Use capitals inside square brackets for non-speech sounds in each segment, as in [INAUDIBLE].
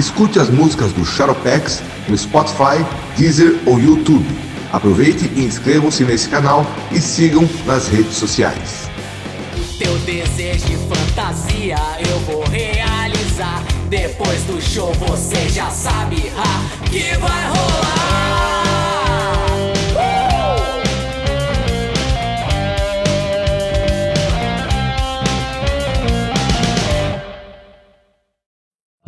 Escute as músicas do Shadowpex no Spotify, Deezer ou YouTube. Aproveite e inscrevam-se nesse canal e sigam nas redes sociais. Teu desejo de fantasia eu vou realizar. Depois do show você já sabe ha, que vai rolar.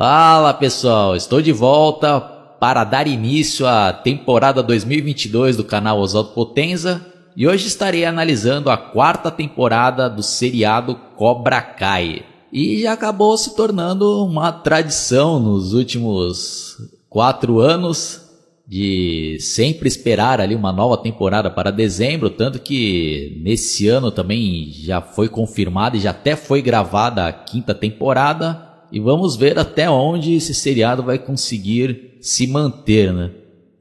Fala pessoal, estou de volta para dar início à temporada 2022 do canal Oswaldo Potenza e hoje estarei analisando a quarta temporada do seriado Cobra Kai. E já acabou se tornando uma tradição nos últimos quatro anos de sempre esperar ali uma nova temporada para dezembro, tanto que nesse ano também já foi confirmada e já até foi gravada a quinta temporada. E vamos ver até onde esse seriado vai conseguir se manter, né?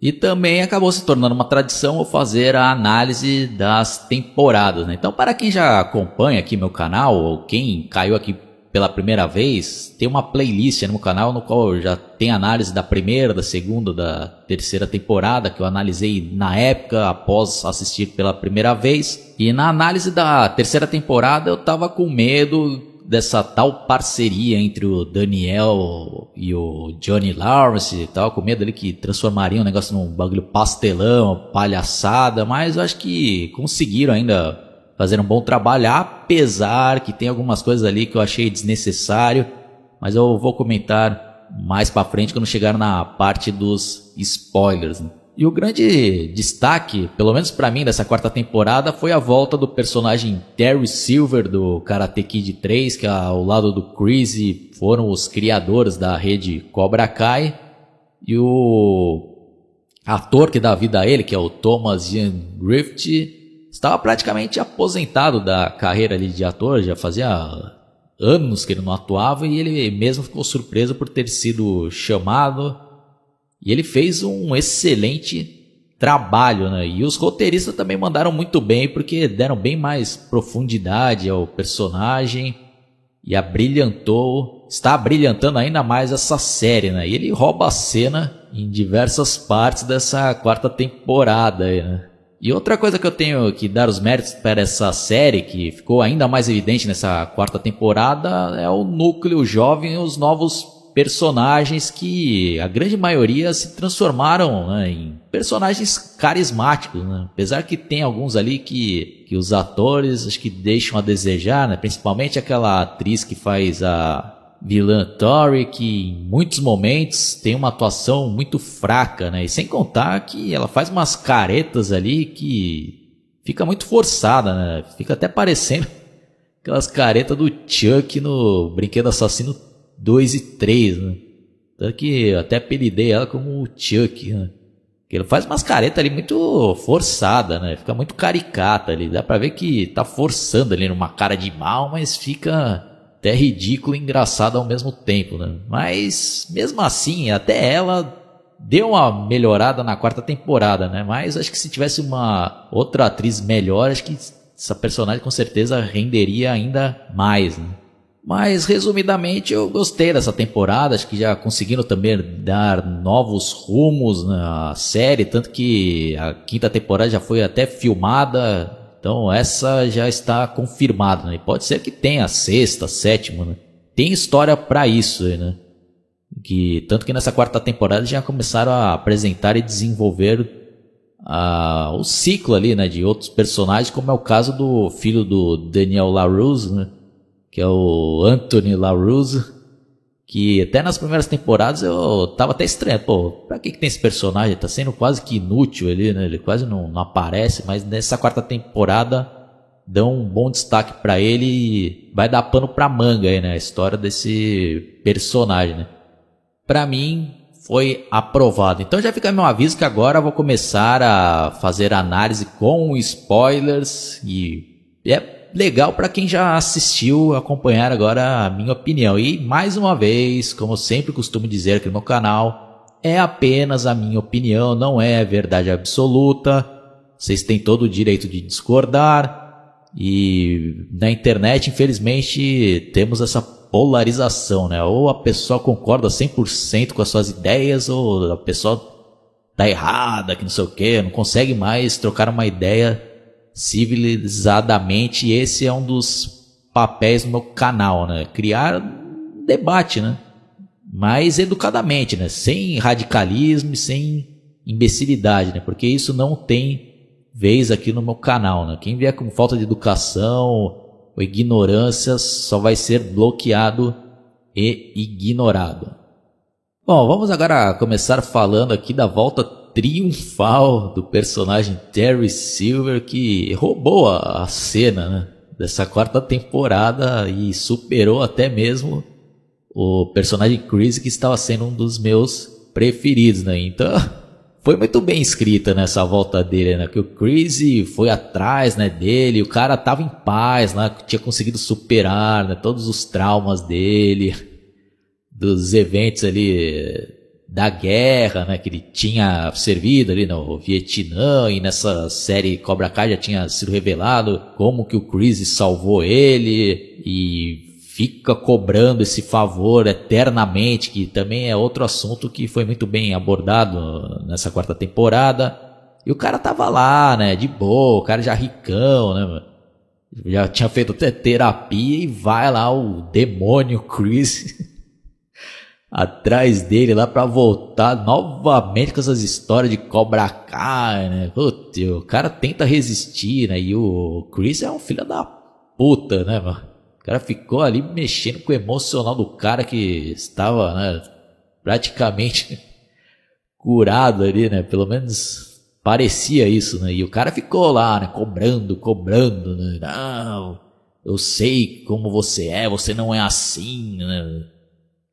E também acabou se tornando uma tradição fazer a análise das temporadas, né? Então, para quem já acompanha aqui meu canal, ou quem caiu aqui pela primeira vez, tem uma playlist no meu canal no qual já tem análise da primeira, da segunda, da terceira temporada, que eu analisei na época, após assistir pela primeira vez. E na análise da terceira temporada eu tava com medo dessa tal parceria entre o Daniel e o Johnny Lawrence e tal, com medo ali que transformaria o negócio num bagulho pastelão, palhaçada, mas eu acho que conseguiram ainda fazer um bom trabalho, apesar que tem algumas coisas ali que eu achei desnecessário, mas eu vou comentar mais para frente quando chegar na parte dos spoilers. Né? E o grande destaque, pelo menos para mim, dessa quarta temporada foi a volta do personagem Terry Silver do Karate Kid 3, que ao lado do Chris foram os criadores da rede Cobra Kai. E o ator que dá vida a ele, que é o Thomas Ian Griffith, estava praticamente aposentado da carreira de ator, já fazia anos que ele não atuava e ele mesmo ficou surpreso por ter sido chamado e ele fez um excelente trabalho, né? E os roteiristas também mandaram muito bem, porque deram bem mais profundidade ao personagem e abrilhantou, está brilhantando ainda mais essa série, né? E ele rouba a cena em diversas partes dessa quarta temporada, né? E outra coisa que eu tenho que dar os méritos para essa série, que ficou ainda mais evidente nessa quarta temporada, é o núcleo jovem e os novos personagens que a grande maioria se transformaram né, em personagens carismáticos, né? apesar que tem alguns ali que, que os atores acho que deixam a desejar, né? principalmente aquela atriz que faz a vilã Tori, que em muitos momentos tem uma atuação muito fraca, né? e sem contar que ela faz umas caretas ali que fica muito forçada, né? fica até parecendo [LAUGHS] aquelas caretas do Chuck no Brinquedo Assassino 2 e 3, né? Tanto que eu até apelidei ela como Chuck, né? Que ele faz umas caretas ali muito forçada, né? Fica muito caricata ali. Dá pra ver que tá forçando ali numa cara de mal, mas fica até ridículo e engraçado ao mesmo tempo, né? Mas mesmo assim, até ela deu uma melhorada na quarta temporada, né? Mas acho que se tivesse uma outra atriz melhor, acho que essa personagem com certeza renderia ainda mais, né? Mas, resumidamente, eu gostei dessa temporada. Acho que já conseguiram também dar novos rumos na série. Tanto que a quinta temporada já foi até filmada. Então, essa já está confirmada. Né? Pode ser que tenha a sexta, a sétima. Né? Tem história para isso, né? Que, tanto que nessa quarta temporada já começaram a apresentar e desenvolver o ciclo ali, né? De outros personagens, como é o caso do filho do Daniel LaRusse, né? Que é o Anthony LaRusse, que até nas primeiras temporadas eu tava até estranho. Pô, pra que, que tem esse personagem? Tá sendo quase que inútil ali, né? Ele quase não, não aparece, mas nessa quarta temporada dão um bom destaque para ele e vai dar pano pra manga aí, né? A história desse personagem, né? Pra mim, foi aprovado. Então já fica meu aviso que agora vou começar a fazer análise com spoilers e é legal para quem já assistiu acompanhar agora a minha opinião. E mais uma vez, como eu sempre costumo dizer aqui no meu canal, é apenas a minha opinião, não é verdade absoluta. Vocês têm todo o direito de discordar. E na internet, infelizmente, temos essa polarização, né? Ou a pessoa concorda 100% com as suas ideias, ou a pessoa tá errada, que não sei o não consegue mais trocar uma ideia civilizadamente. Esse é um dos papéis do meu canal, né? Criar debate, né? Mas educadamente, né? Sem radicalismo e sem imbecilidade, né? Porque isso não tem vez aqui no meu canal, né? Quem vier com falta de educação ou ignorância só vai ser bloqueado e ignorado. Bom, vamos agora começar falando aqui da volta triunfal do personagem Terry Silver que roubou a, cena né, dessa quarta temporada e superou até mesmo o personagem Chris que estava sendo um dos meus preferidos, né? Então [LAUGHS] foi muito bem escrita nessa volta dele, né? Que o Chris foi atrás, né, dele, o cara tava em paz, né? Tinha conseguido superar, né, todos os traumas dele, dos eventos ali da guerra, né, que ele tinha servido ali no Vietnã e nessa série Cobra Kai já tinha sido revelado como que o Chris salvou ele e fica cobrando esse favor eternamente, que também é outro assunto que foi muito bem abordado nessa quarta temporada. E o cara tava lá, né, de boa, o cara já ricão, né, já tinha feito até terapia e vai lá o demônio Chris [LAUGHS] atrás dele lá para voltar novamente com essas histórias de Cobra Kai, né? Putz, o cara tenta resistir, né? E o Chris é um filho da puta, né, mano? O cara ficou ali mexendo com o emocional do cara que estava, né, praticamente [LAUGHS] curado ali, né? Pelo menos parecia isso, né? E o cara ficou lá, né, cobrando, cobrando, né? Não, eu sei como você é, você não é assim, né?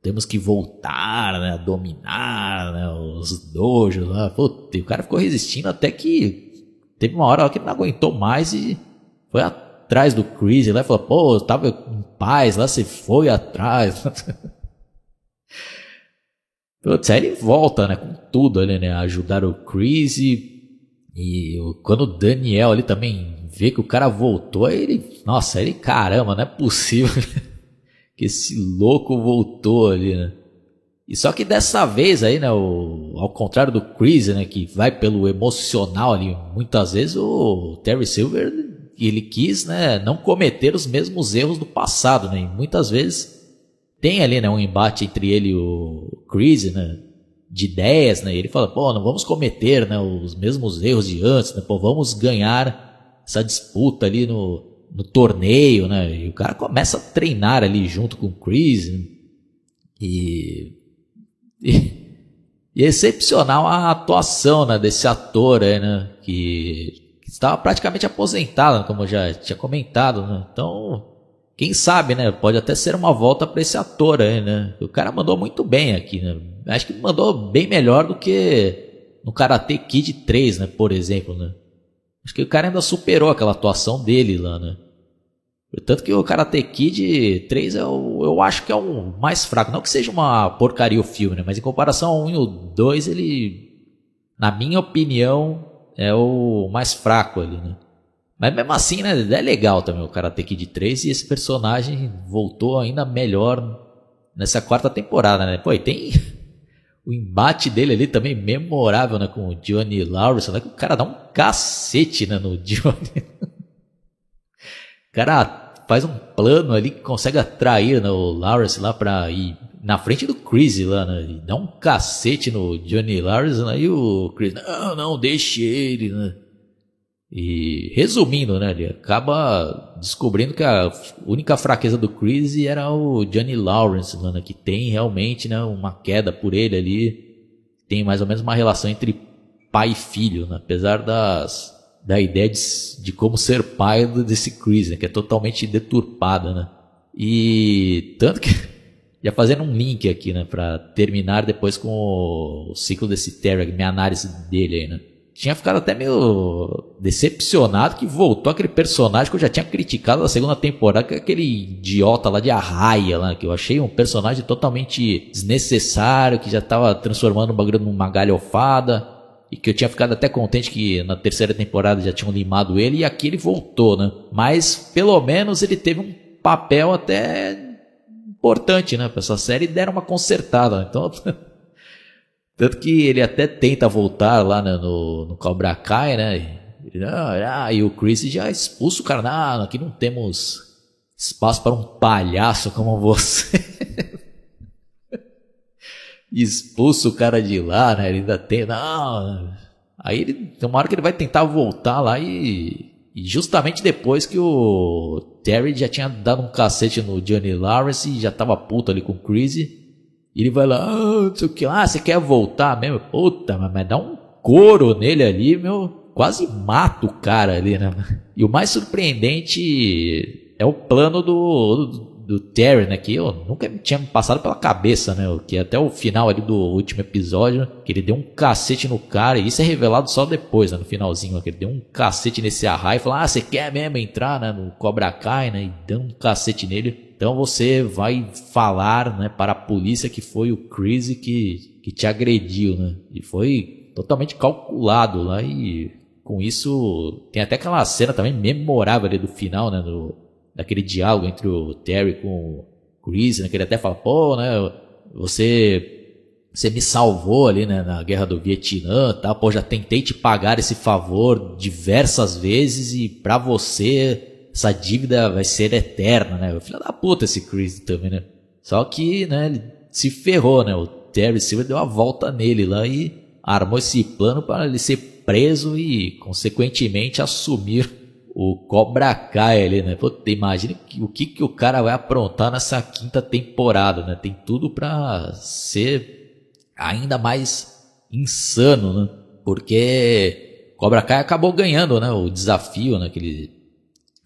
Temos que voltar, né, a dominar né, os dojos. Né? Puta, e o cara ficou resistindo até que teve uma hora que ele não aguentou mais e foi atrás do Chris lá falou, pô, eu tava em paz lá, você foi atrás. [LAUGHS] Putz, aí ele volta, né, com tudo ali, né, ajudar o Chris e, e quando o Daniel ali também vê que o cara voltou, aí ele, nossa, ele, caramba, não é possível. [LAUGHS] que esse louco voltou ali, né? E só que dessa vez aí, né, o, ao contrário do Chris, né, que vai pelo emocional ali, muitas vezes o Terry Silver, ele quis, né, não cometer os mesmos erros do passado, né? E muitas vezes tem ali, né, um embate entre ele e o Chris, né, de ideias, né? E ele fala, pô, não vamos cometer, né, os mesmos erros de antes, né? Pô, vamos ganhar essa disputa ali no no torneio, né? E o cara começa a treinar ali junto com o Chris. Né? E, e, e, é excepcional a atuação né, desse ator aí, né? Que, que estava praticamente aposentado, como eu já tinha comentado. Né? Então, quem sabe, né? Pode até ser uma volta para esse ator aí, né? O cara mandou muito bem aqui, né? Acho que mandou bem melhor do que no Karate Kid 3, né? Por exemplo, né? Acho que o cara ainda superou aquela atuação dele lá, né? Tanto que o Karate Kid 3 eu, eu acho que é o mais fraco. Não que seja uma porcaria o filme, né? Mas em comparação ao 1 e o 2, ele, na minha opinião, é o mais fraco ali, né? Mas mesmo assim, né? É legal também o Karate Kid 3 e esse personagem voltou ainda melhor nessa quarta temporada, né? Pô, e tem o embate dele ali também memorável, né? Com o Johnny Lawrence, né? O cara dá um cacete, né? No [LAUGHS] Johnny. o cara faz um plano ali que consegue atrair né, o Lawrence lá pra ir na frente do Chris lá, né? E dá um cacete no Johnny Lawrence, né? E o Chris, não, não, deixe ele, né? E resumindo, né, ele acaba descobrindo que a única fraqueza do Chris era o Johnny Lawrence, mano, que tem realmente, né, uma queda por ele ali. Tem mais ou menos uma relação entre pai e filho, né, apesar das da ideia de, de como ser pai desse Chris, né, que é totalmente deturpada, né? E tanto que [LAUGHS] já fazendo um link aqui, né, para terminar depois com o ciclo desse Terry, minha análise dele aí, né? Tinha ficado até meio decepcionado que voltou aquele personagem que eu já tinha criticado na segunda temporada, é aquele idiota lá de Arraia, lá, que eu achei um personagem totalmente desnecessário, que já tava transformando o bagulho numa galhofada e que eu tinha ficado até contente que na terceira temporada já tinham limado ele e aqui ele voltou, né? Mas pelo menos ele teve um papel até importante, né, para essa série e deram uma consertada. Então, [LAUGHS] tanto que ele até tenta voltar lá né, no, no Cobra Kai, né? Ah, ah, e o Chris já expulsa o cara. Não, aqui não temos espaço para um palhaço como você. [LAUGHS] expulsa o cara de lá, né? Ele ainda tem. Não. Aí ele, tem uma hora que ele vai tentar voltar lá e, e, justamente depois que o Terry já tinha dado um cacete no Johnny Lawrence e já tava puto ali com o Chris. Ele vai lá, ah, não sei o que, ah, você quer voltar mesmo? Puta, mas, dá um couro nele ali, meu. Quase mata o cara ali, né? E o mais surpreendente é o plano do do Terry, né? Que eu nunca tinha passado pela cabeça, né? Que até o final ali do último episódio, que ele deu um cacete no cara, e isso é revelado só depois, né? No finalzinho, que ele deu um cacete nesse arraio e falou: Ah, você quer mesmo entrar, né? No Cobra Kai, né? E deu um cacete nele. Então você vai falar, né? Para a polícia que foi o Chris que, que te agrediu, né? E foi totalmente calculado lá e com isso tem até aquela cena também memorável ali do final, né? Do, daquele diálogo entre o Terry com o Chris, né, que ele até fala, pô, né, você você me salvou ali, né, na guerra do Vietnã, tá? Pô, já tentei te pagar esse favor diversas vezes e para você essa dívida vai ser eterna, né? Filho da puta esse Chris também, né? Só que, né, ele se ferrou, né? O Terry Silver deu a volta nele lá e armou esse plano para ele ser preso e, consequentemente, assumir o Cobra Kai ali, né? Pô, imagina o que, que o cara vai aprontar nessa quinta temporada, né? Tem tudo para ser ainda mais insano, né? Porque Cobra Kai acabou ganhando, né? O desafio, né? Que eles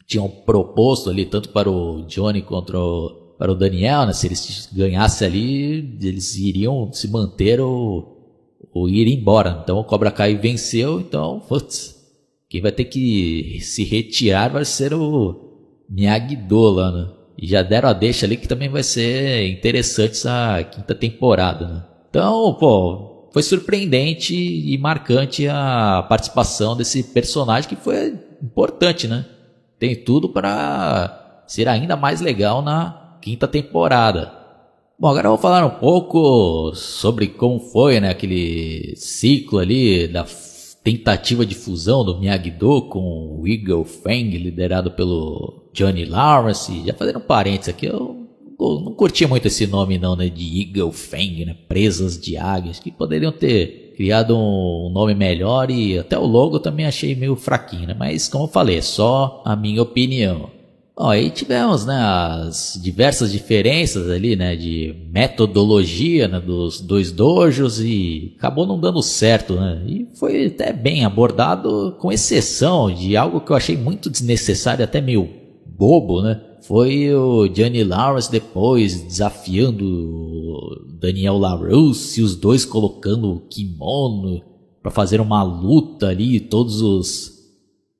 tinham proposto ali, tanto para o Johnny quanto o, para o Daniel, né? Se eles ganhassem ali, eles iriam se manter ou, ou ir embora. Então o Cobra Kai venceu, então, putz, quem vai ter que se retirar vai ser o Miyagi-Do lá, né? E já deram a deixa ali que também vai ser interessante essa quinta temporada, né? Então, pô, foi surpreendente e marcante a participação desse personagem que foi importante, né? Tem tudo para ser ainda mais legal na quinta temporada. Bom, agora eu vou falar um pouco sobre como foi, né, aquele ciclo ali da tentativa de fusão do Miyagi-Do com o Eagle Fang, liderado pelo Johnny Lawrence. Já fazendo um parênteses aqui, eu não curtia muito esse nome não, né, de Eagle Fang, né, presas de águias, que poderiam ter criado um nome melhor e até o logo também achei meio fraquinho, né, mas como eu falei, é só a minha opinião. Bom, aí tivemos né, as diversas diferenças ali, né, de metodologia né, dos dois dojos e acabou não dando certo, né? E foi até bem abordado, com exceção de algo que eu achei muito desnecessário, até meio bobo, né? Foi o Johnny Lawrence depois desafiando o Daniel LaRusse, os dois colocando o kimono para fazer uma luta ali, todos os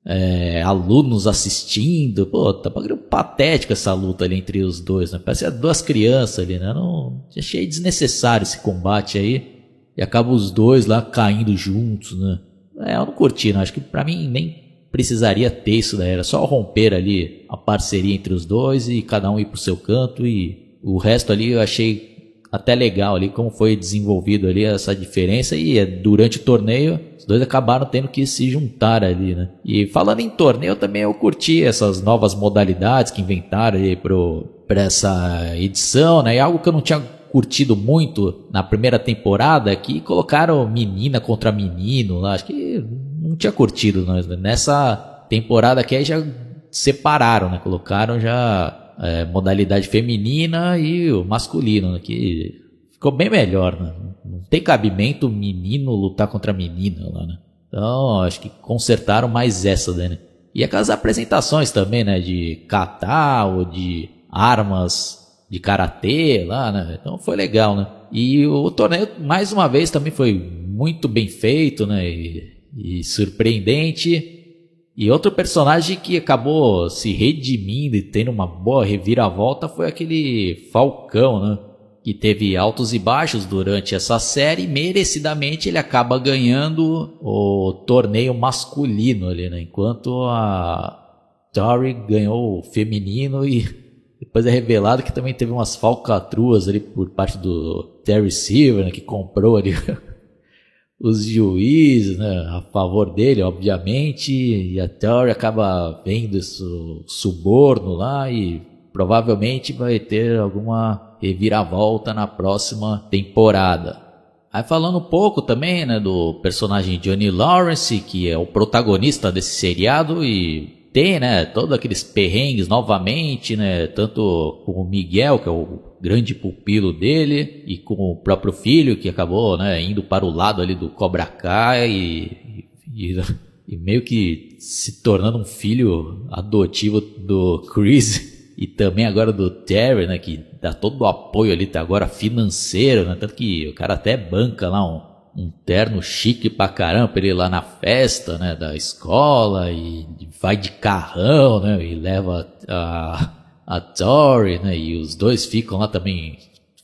é, alunos assistindo. Pô, tá patética essa luta ali entre os dois, né? Parece duas crianças ali, né? Não, achei desnecessário esse combate aí. E acaba os dois lá caindo juntos, né? É, eu não curti, não. Acho que pra mim nem precisaria ter isso, né? Era só romper ali a parceria entre os dois e cada um ir pro seu canto e o resto ali eu achei até legal ali como foi desenvolvido ali essa diferença e é, durante o torneio os dois acabaram tendo que se juntar ali, né? E falando em torneio também eu curti essas novas modalidades que inventaram aí pro, pra essa edição, né? E algo que eu não tinha curtido muito na primeira temporada é que colocaram menina contra menino lá, acho que não tinha curtido. Né? Nessa temporada aqui aí já separaram, né? Colocaram já é, modalidade feminina e o masculino, né? que ficou bem melhor, né? Não tem cabimento menino lutar contra menina lá, né? Então, acho que consertaram mais essa, né? E aquelas apresentações também, né? De kata ou de armas de karatê lá, né? Então foi legal, né? E o torneio, mais uma vez, também foi muito bem feito, né? E, e surpreendente. E outro personagem que acabou se redimindo e tendo uma boa reviravolta foi aquele Falcão, né? Que teve altos e baixos durante essa série. Merecidamente ele acaba ganhando o torneio masculino ali, né? Enquanto a Tori ganhou o feminino e depois é revelado que também teve umas falcatruas ali por parte do Terry Silver, né? Que comprou ali [LAUGHS] os juízes né, a favor dele, obviamente, e a Theory acaba vendo esse suborno lá e provavelmente vai ter alguma reviravolta na próxima temporada. Aí falando um pouco também né, do personagem Johnny Lawrence, que é o protagonista desse seriado e tem, né, todos aqueles perrengues novamente, né, tanto com o Miguel, que é o grande pupilo dele, e com o próprio filho, que acabou, né, indo para o lado ali do Cobra Kai e, e, e meio que se tornando um filho adotivo do Chris [LAUGHS] e também agora do Terry, né, que dá todo o apoio ali, tá agora financeiro, né, tanto que o cara até banca lá um um terno chique pra caramba ele lá na festa, né, da escola e vai de carrão, né, e leva a, a Tori, né, e os dois ficam lá também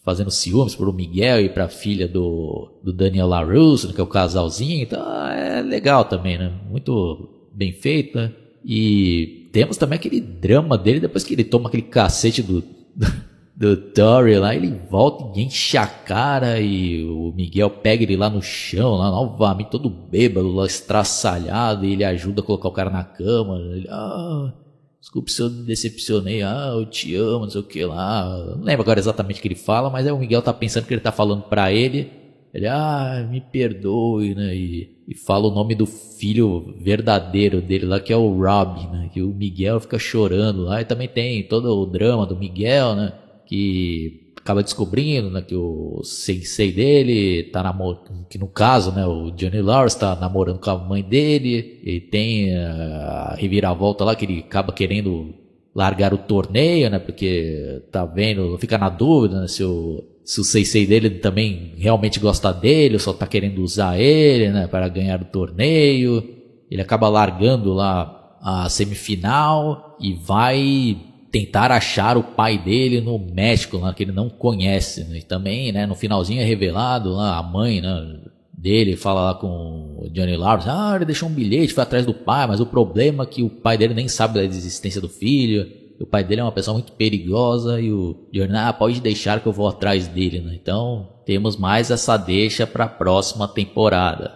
fazendo ciúmes pro Miguel e pra filha do, do Daniel LaRusso, né, que é o casalzinho, então é legal também, né, muito bem feito, né, e temos também aquele drama dele depois que ele toma aquele cacete do [LAUGHS] do Dory lá, ele volta e enche a cara e o Miguel pega ele lá no chão, lá novamente, todo bêbado, lá estraçalhado, e ele ajuda a colocar o cara na cama. Ele, ah, desculpe se eu decepcionei, ah, eu te amo, não sei o que lá. Não lembro agora exatamente o que ele fala, mas é o Miguel tá pensando que ele tá falando pra ele. Ele, ah, me perdoe, né? E, e fala o nome do filho verdadeiro dele lá, que é o Rob, né? Que o Miguel fica chorando lá. E também tem todo o drama do Miguel, né? que acaba descobrindo né, que o sensei dele tá namorando, que no caso, né, o Johnny Lawrence está namorando com a mãe dele, e tem a reviravolta lá que ele acaba querendo largar o torneio, né, porque tá vendo, fica na dúvida né, se o se o sensei dele também realmente gosta dele, ou só tá querendo usar ele, né, para ganhar o torneio. Ele acaba largando lá a semifinal e vai tentar achar o pai dele no México, lá, que ele não conhece. Né? E também, né, no finalzinho é revelado lá, a mãe né, dele fala lá com o Johnny Lawrence, ah, ele deixou um bilhete, foi atrás do pai, mas o problema é que o pai dele nem sabe da existência do filho, o pai dele é uma pessoa muito perigosa e o Johnny, ah, pode deixar que eu vou atrás dele, né? Então, temos mais essa deixa para a próxima temporada.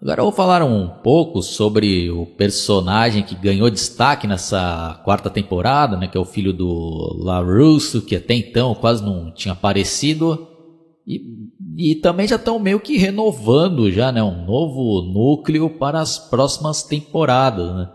Agora eu vou falar um pouco sobre o personagem que ganhou destaque nessa quarta temporada, né, que é o filho do LaRusso, que até então quase não tinha aparecido. E, e também já estão meio que renovando já, né, um novo núcleo para as próximas temporadas, né?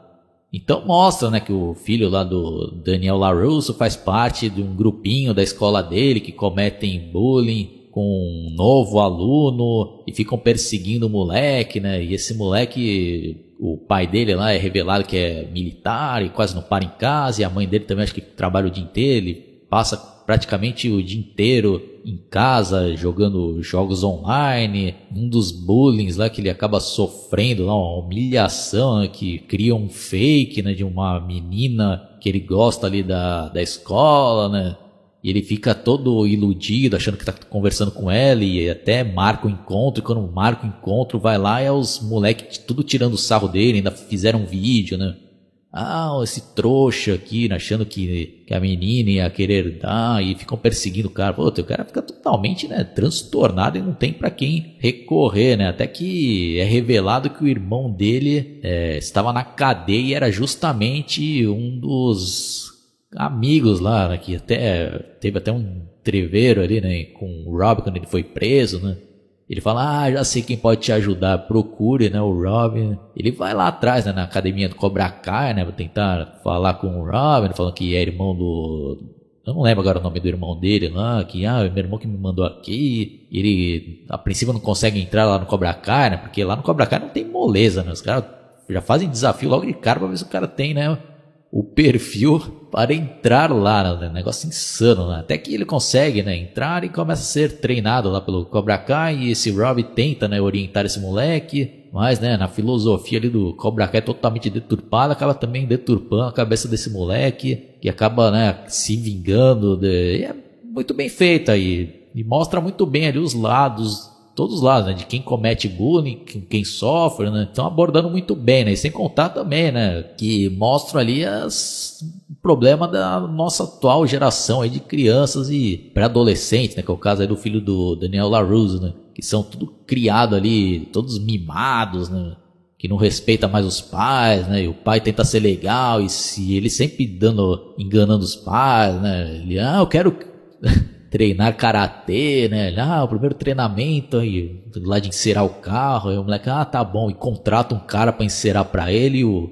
Então mostra, né, que o filho lá do Daniel LaRusso faz parte de um grupinho da escola dele que cometem bullying com um novo aluno e ficam perseguindo o moleque, né? E esse moleque, o pai dele lá é revelado que é militar e quase não para em casa, e a mãe dele também acho que trabalha o dia inteiro, ele passa praticamente o dia inteiro em casa jogando jogos online, um dos bullying lá que ele acaba sofrendo, lá, uma humilhação né, que cria um fake né, de uma menina que ele gosta ali da, da escola, né? E ele fica todo iludido, achando que tá conversando com ela e até marca o encontro. E quando marca o encontro, vai lá e é os moleques tudo tirando o sarro dele, ainda fizeram um vídeo, né? Ah, esse trouxa aqui, né, achando que, que a menina ia querer dar e ficam perseguindo o cara. Pô, o cara fica totalmente, né, transtornado e não tem para quem recorrer, né? Até que é revelado que o irmão dele é, estava na cadeia e era justamente um dos amigos lá, né, que até teve até um treveiro ali, né, com o Rob quando ele foi preso, né? Ele fala, ah, já sei quem pode te ajudar, procure, né, o Robin. Ele vai lá atrás, né, na academia do Cobra Kai, né, pra tentar falar com o Robin, falando que é irmão do... Eu não lembro agora o nome do irmão dele lá, que, ah, meu irmão que me mandou aqui. Ele, a princípio, não consegue entrar lá no Cobra Kai, né, porque lá no Cobra Kai não tem moleza, né, os caras já fazem desafio logo de cara pra ver se o cara tem, né, o perfil para entrar lá, né? negócio insano, né? Até que ele consegue, né, entrar e começa a ser treinado lá pelo Cobra Kai e esse Rob tenta, né, orientar esse moleque, mas, né, na filosofia ali do Cobra Kai totalmente deturpada, acaba também deturpando a cabeça desse moleque, que acaba, né, se vingando, de... é muito bem feito aí, e mostra muito bem ali os lados todos os lados, né? De quem comete bullying, quem sofre, né? Estão abordando muito bem, né? E sem contar também, né? Que mostram ali as problema da nossa atual geração aí de crianças e pré-adolescentes, né? Que é o caso aí do filho do Daniel LaRusso, né? Que são tudo criado ali, todos mimados, né? Que não respeita mais os pais, né? E o pai tenta ser legal e se ele sempre dando, enganando os pais, né? Ele, ah, eu quero treinar karatê, né? Ah, o primeiro treinamento aí, lá de encerar o carro. Aí o moleque, ah, tá bom. E contrata um cara para encerar para ele. E o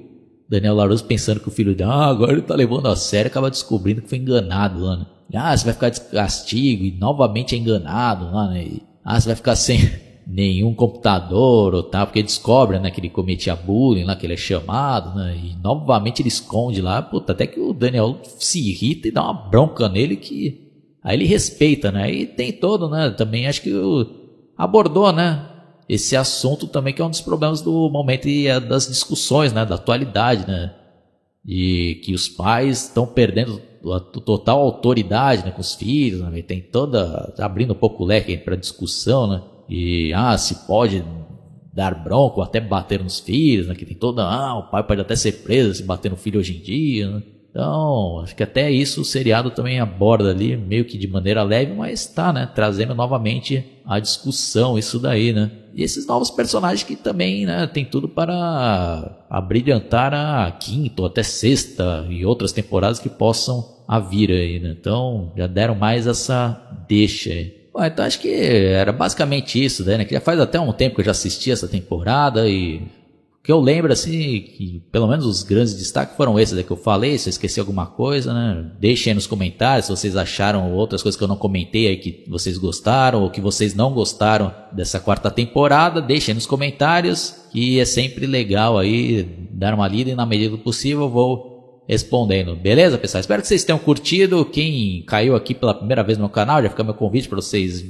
Daniel Larusso pensando que o filho dele, ah, agora ele tá levando a sério. Acaba descobrindo que foi enganado lá, né? Ah, você vai ficar de castigo. E novamente é enganado lá, né? E, ah, você vai ficar sem [LAUGHS] nenhum computador ou tal. Porque descobre, né? Que ele cometia bullying lá, que ele é chamado, né? E novamente ele esconde lá. Puta, até que o Daniel se irrita e dá uma bronca nele que Aí ele respeita, né? E tem todo, né? Também acho que abordou, né? Esse assunto também que é um dos problemas do momento e é das discussões, né? Da atualidade, né? E que os pais estão perdendo a total autoridade né, com os filhos, né? tem toda abrindo um pouco o leque para discussão, né? E ah, se pode dar bronco, até bater nos filhos, né? Que tem toda, ah, o pai pode até ser preso se bater no filho hoje em dia, né? Então, acho que até isso o seriado também aborda ali, meio que de maneira leve, mas está, né, trazendo novamente a discussão, isso daí, né. E esses novos personagens que também, né, tem tudo para abrilhantar a quinta ou até sexta e outras temporadas que possam vir aí, né. Então, já deram mais essa deixa aí. Bom, então acho que era basicamente isso, né, que já faz até um tempo que eu já assisti essa temporada e que eu lembro, assim, que pelo menos os grandes destaques foram esses aí que eu falei. Se eu esqueci alguma coisa, né? Deixem aí nos comentários se vocês acharam outras coisas que eu não comentei aí que vocês gostaram ou que vocês não gostaram dessa quarta temporada. Deixem nos comentários, que é sempre legal aí dar uma lida e na medida do possível eu vou respondendo. Beleza, pessoal? Espero que vocês tenham curtido. Quem caiu aqui pela primeira vez no meu canal, já fica meu convite para vocês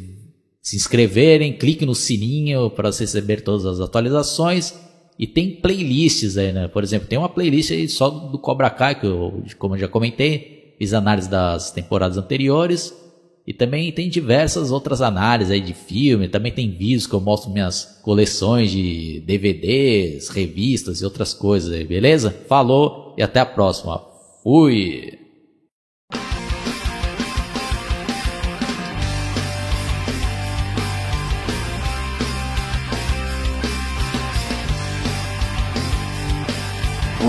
se inscreverem, clique no sininho para receber todas as atualizações. E tem playlists aí, né? Por exemplo, tem uma playlist aí só do Cobra Kai, que eu, como eu já comentei, fiz análise das temporadas anteriores. E também tem diversas outras análises aí de filme, também tem vídeos que eu mostro minhas coleções de DVDs, revistas e outras coisas aí, beleza? Falou e até a próxima. Fui!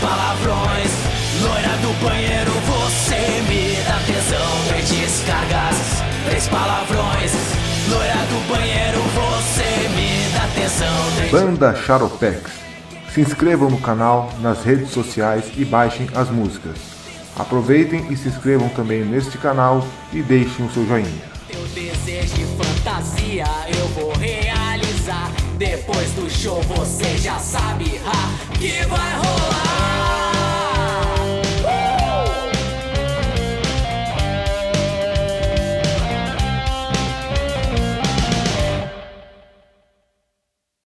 Palavrões. Loira do banheiro, você me dá tesão. Três descargas, três palavrões. Loira do banheiro, você me dá tesão. Três... Banda Charopex. Se inscrevam no canal, nas redes sociais e baixem as músicas. Aproveitem e se inscrevam também neste canal e deixem o seu joinha. Teu desejo de fantasia eu vou. Depois do show você já sabe ha, que vai rolar.